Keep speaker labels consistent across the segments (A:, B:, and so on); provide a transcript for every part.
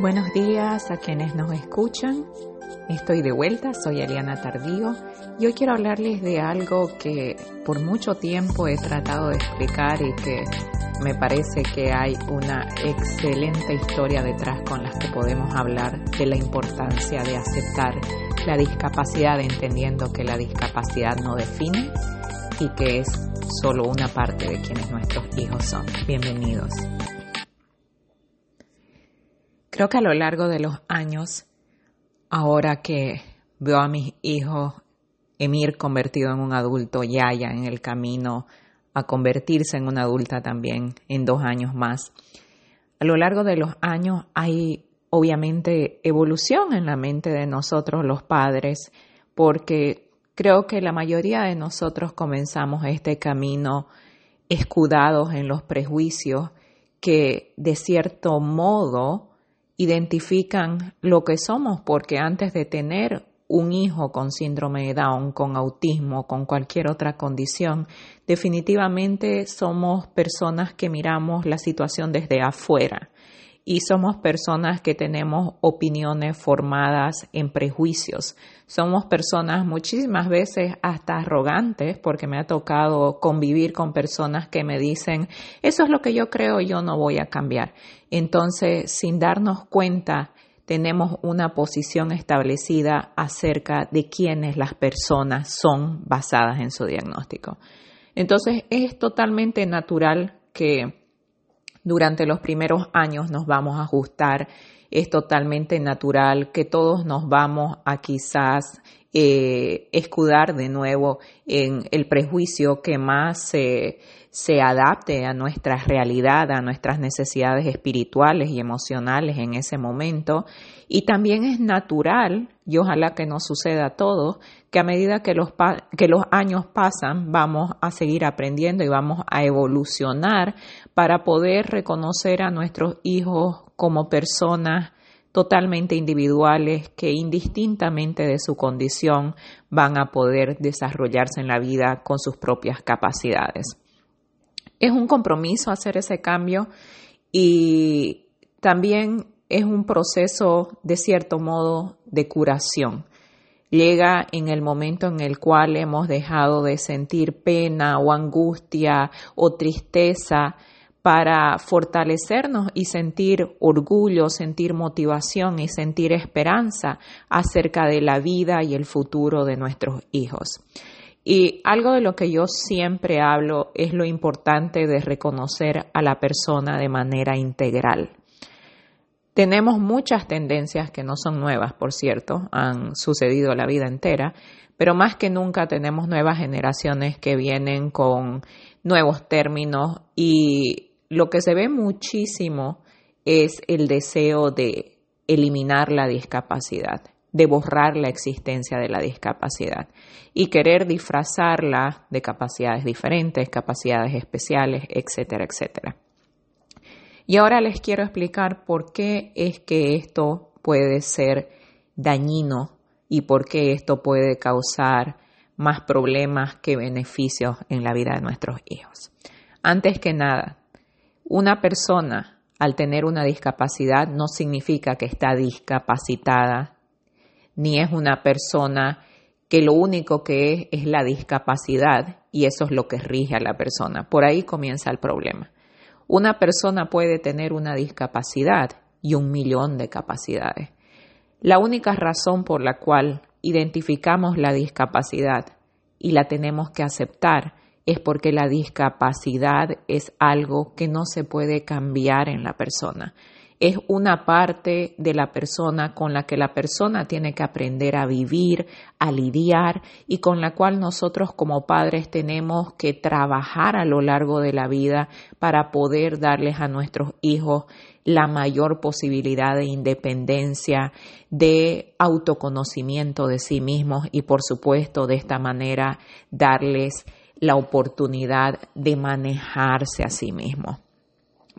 A: Buenos días a quienes nos escuchan. Estoy de vuelta, soy Eliana Tardío y hoy quiero hablarles de algo que por mucho tiempo he tratado de explicar y que me parece que hay una excelente historia detrás con las que podemos hablar de la importancia de aceptar la discapacidad entendiendo que la discapacidad no define y que es solo una parte de quienes nuestros hijos son. Bienvenidos. Que a lo largo de los años, ahora que veo a mis hijos, Emir convertido en un adulto, Yaya en el camino a convertirse en una adulta también en dos años más, a lo largo de los años hay obviamente evolución en la mente de nosotros los padres, porque creo que la mayoría de nosotros comenzamos este camino escudados en los prejuicios que de cierto modo identifican lo que somos, porque antes de tener un hijo con síndrome de Down, con autismo, con cualquier otra condición, definitivamente somos personas que miramos la situación desde afuera y somos personas que tenemos opiniones formadas en prejuicios. Somos personas muchísimas veces hasta arrogantes porque me ha tocado convivir con personas que me dicen, eso es lo que yo creo, yo no voy a cambiar. Entonces, sin darnos cuenta, tenemos una posición establecida acerca de quiénes las personas son basadas en su diagnóstico. Entonces, es totalmente natural que durante los primeros años nos vamos a ajustar. Es totalmente natural que todos nos vamos a quizás eh, escudar de nuevo en el prejuicio que más se, se adapte a nuestra realidad, a nuestras necesidades espirituales y emocionales en ese momento. Y también es natural, y ojalá que nos suceda a todos, que a medida que los, que los años pasan vamos a seguir aprendiendo y vamos a evolucionar para poder reconocer a nuestros hijos como personas totalmente individuales que indistintamente de su condición van a poder desarrollarse en la vida con sus propias capacidades. Es un compromiso hacer ese cambio y también es un proceso de cierto modo de curación llega en el momento en el cual hemos dejado de sentir pena o angustia o tristeza para fortalecernos y sentir orgullo, sentir motivación y sentir esperanza acerca de la vida y el futuro de nuestros hijos. Y algo de lo que yo siempre hablo es lo importante de reconocer a la persona de manera integral. Tenemos muchas tendencias que no son nuevas, por cierto, han sucedido la vida entera, pero más que nunca tenemos nuevas generaciones que vienen con nuevos términos y lo que se ve muchísimo es el deseo de eliminar la discapacidad, de borrar la existencia de la discapacidad y querer disfrazarla de capacidades diferentes, capacidades especiales, etcétera, etcétera. Y ahora les quiero explicar por qué es que esto puede ser dañino y por qué esto puede causar más problemas que beneficios en la vida de nuestros hijos. Antes que nada, una persona al tener una discapacidad no significa que está discapacitada, ni es una persona que lo único que es es la discapacidad y eso es lo que rige a la persona. Por ahí comienza el problema. Una persona puede tener una discapacidad y un millón de capacidades. La única razón por la cual identificamos la discapacidad y la tenemos que aceptar es porque la discapacidad es algo que no se puede cambiar en la persona es una parte de la persona con la que la persona tiene que aprender a vivir, a lidiar y con la cual nosotros como padres tenemos que trabajar a lo largo de la vida para poder darles a nuestros hijos la mayor posibilidad de independencia, de autoconocimiento de sí mismos y por supuesto de esta manera darles la oportunidad de manejarse a sí mismos.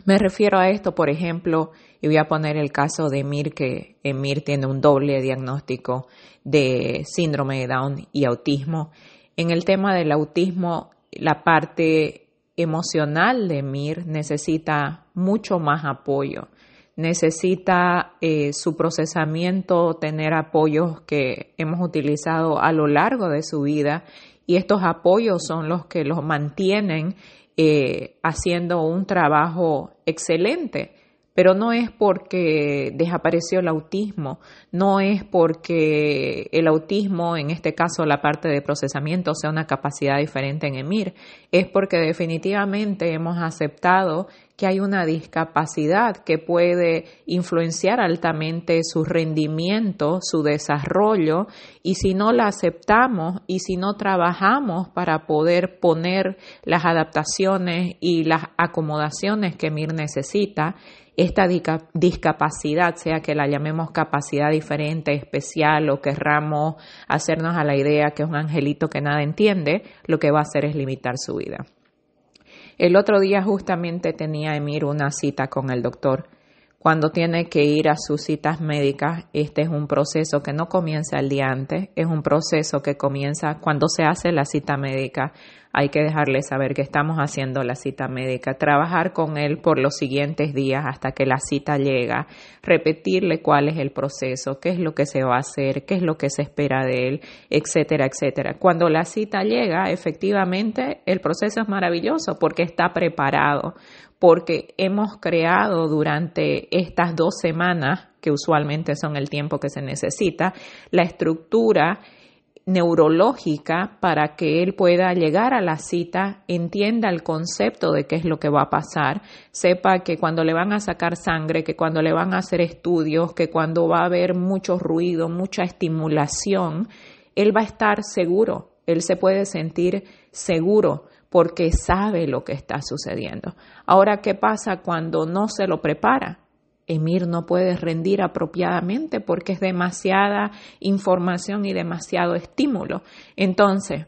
A: Me refiero a esto, por ejemplo, y voy a poner el caso de Emir, que Emir tiene un doble diagnóstico de síndrome de Down y autismo. En el tema del autismo, la parte emocional de Emir necesita mucho más apoyo. necesita eh, su procesamiento tener apoyos que hemos utilizado a lo largo de su vida y estos apoyos son los que los mantienen eh, haciendo un trabajo excelente pero no es porque desapareció el autismo, no es porque el autismo, en este caso la parte de procesamiento, sea una capacidad diferente en EMIR, es porque definitivamente hemos aceptado que hay una discapacidad que puede influenciar altamente su rendimiento, su desarrollo, y si no la aceptamos y si no trabajamos para poder poner las adaptaciones y las acomodaciones que EMIR necesita, esta discapacidad, sea que la llamemos capacidad diferente, especial o querramos hacernos a la idea que es un angelito que nada entiende, lo que va a hacer es limitar su vida. El otro día justamente tenía Emir una cita con el doctor. Cuando tiene que ir a sus citas médicas, este es un proceso que no comienza el día antes, es un proceso que comienza cuando se hace la cita médica hay que dejarle saber que estamos haciendo la cita médica, trabajar con él por los siguientes días hasta que la cita llega, repetirle cuál es el proceso, qué es lo que se va a hacer, qué es lo que se espera de él, etcétera, etcétera. Cuando la cita llega, efectivamente, el proceso es maravilloso porque está preparado, porque hemos creado durante estas dos semanas, que usualmente son el tiempo que se necesita, la estructura neurológica para que él pueda llegar a la cita, entienda el concepto de qué es lo que va a pasar, sepa que cuando le van a sacar sangre, que cuando le van a hacer estudios, que cuando va a haber mucho ruido, mucha estimulación, él va a estar seguro, él se puede sentir seguro porque sabe lo que está sucediendo. Ahora, ¿qué pasa cuando no se lo prepara? Emir no puede rendir apropiadamente porque es demasiada información y demasiado estímulo. Entonces,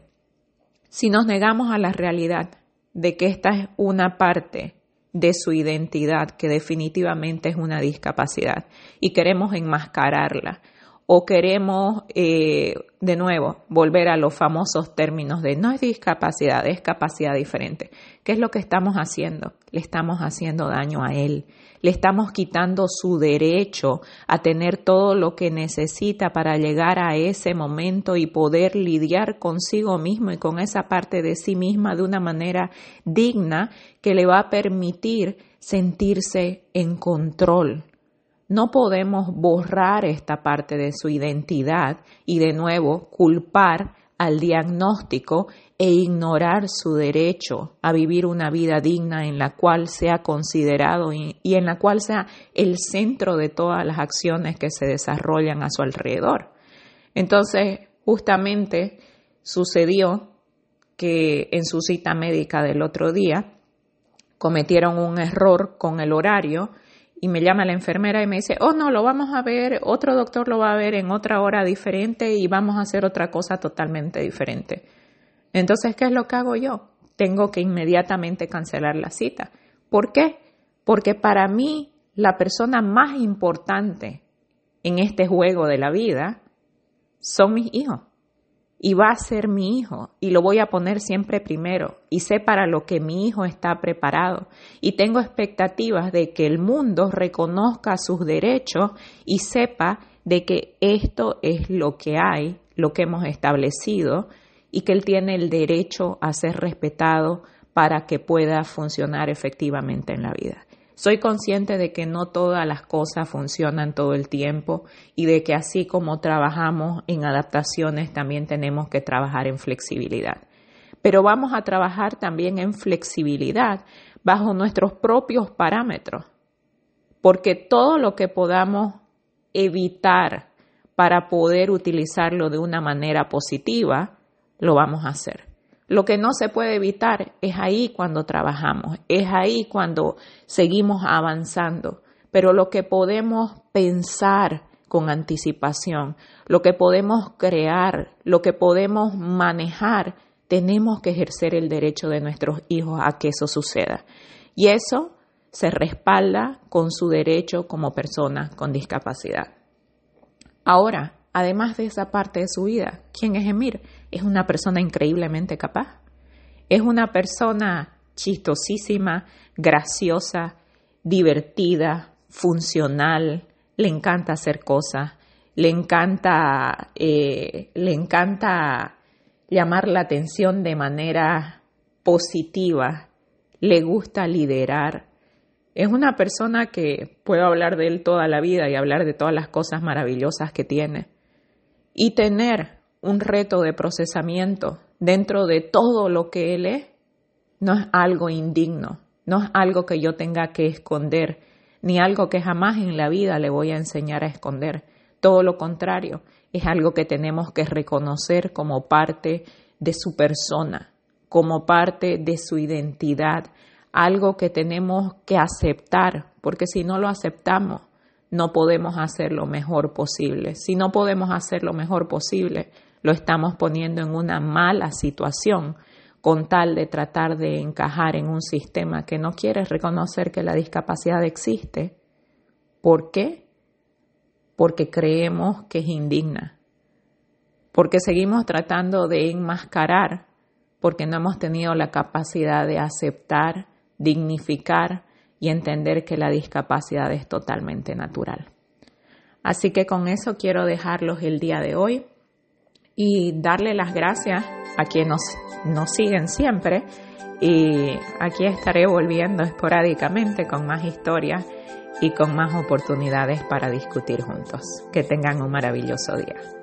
A: si nos negamos a la realidad de que esta es una parte de su identidad que definitivamente es una discapacidad y queremos enmascararla o queremos eh, de nuevo volver a los famosos términos de no es discapacidad, es capacidad diferente. ¿Qué es lo que estamos haciendo? Le estamos haciendo daño a él le estamos quitando su derecho a tener todo lo que necesita para llegar a ese momento y poder lidiar consigo mismo y con esa parte de sí misma de una manera digna que le va a permitir sentirse en control. No podemos borrar esta parte de su identidad y de nuevo culpar al diagnóstico e ignorar su derecho a vivir una vida digna en la cual sea considerado y, en la cual sea el centro de todas las acciones que se desarrollan a su alrededor. Entonces, justamente sucedió que en su cita médica del otro día cometieron un error con el horario y me llama la enfermera y me dice, oh no, lo vamos a ver, otro doctor lo va a ver en otra hora diferente y vamos a hacer otra cosa totalmente diferente. Entonces, ¿qué es lo que hago yo? Tengo que inmediatamente cancelar la cita. ¿Por qué? Porque para mí la persona más importante en este juego de la vida son mis hijos y va a ser mi hijo y lo voy a poner siempre primero y sé para lo que mi hijo está preparado y tengo expectativas de que el mundo reconozca sus derechos y sepa de que esto es lo que hay, lo que hemos establecido y que él tiene el derecho a ser respetado para que pueda funcionar efectivamente en la vida. Soy consciente de que no todas las cosas funcionan todo el tiempo y de que así como trabajamos en adaptaciones, también tenemos que trabajar en flexibilidad. Pero vamos a trabajar también en flexibilidad bajo nuestros propios parámetros, porque todo lo que podamos evitar para poder utilizarlo de una manera positiva, lo vamos a hacer. Lo que no se puede evitar es ahí cuando trabajamos, es ahí cuando seguimos avanzando, pero lo que podemos pensar con anticipación, lo que podemos crear, lo que podemos manejar, tenemos que ejercer el derecho de nuestros hijos a que eso suceda. Y eso se respalda con su derecho como persona con discapacidad. Ahora, además de esa parte de su vida, ¿quién es Emir? Es una persona increíblemente capaz. Es una persona chistosísima, graciosa, divertida, funcional, le encanta hacer cosas, le encanta, eh, le encanta llamar la atención de manera positiva, le gusta liderar. Es una persona que puedo hablar de él toda la vida y hablar de todas las cosas maravillosas que tiene. Y tener un reto de procesamiento dentro de todo lo que él es no es algo indigno, no es algo que yo tenga que esconder, ni algo que jamás en la vida le voy a enseñar a esconder. Todo lo contrario, es algo que tenemos que reconocer como parte de su persona, como parte de su identidad, algo que tenemos que aceptar, porque si no lo aceptamos, no podemos hacer lo mejor posible. Si no podemos hacer lo mejor posible, lo estamos poniendo en una mala situación con tal de tratar de encajar en un sistema que no quiere reconocer que la discapacidad existe. ¿Por qué? Porque creemos que es indigna. Porque seguimos tratando de enmascarar, porque no hemos tenido la capacidad de aceptar, dignificar y entender que la discapacidad es totalmente natural. Así que con eso quiero dejarlos el día de hoy y darle las gracias a quienes nos, siguen siempre. Y aquí estaré volviendo esporádicamente con más historias y con más oportunidades para discutir juntos. Que tengan un maravilloso día.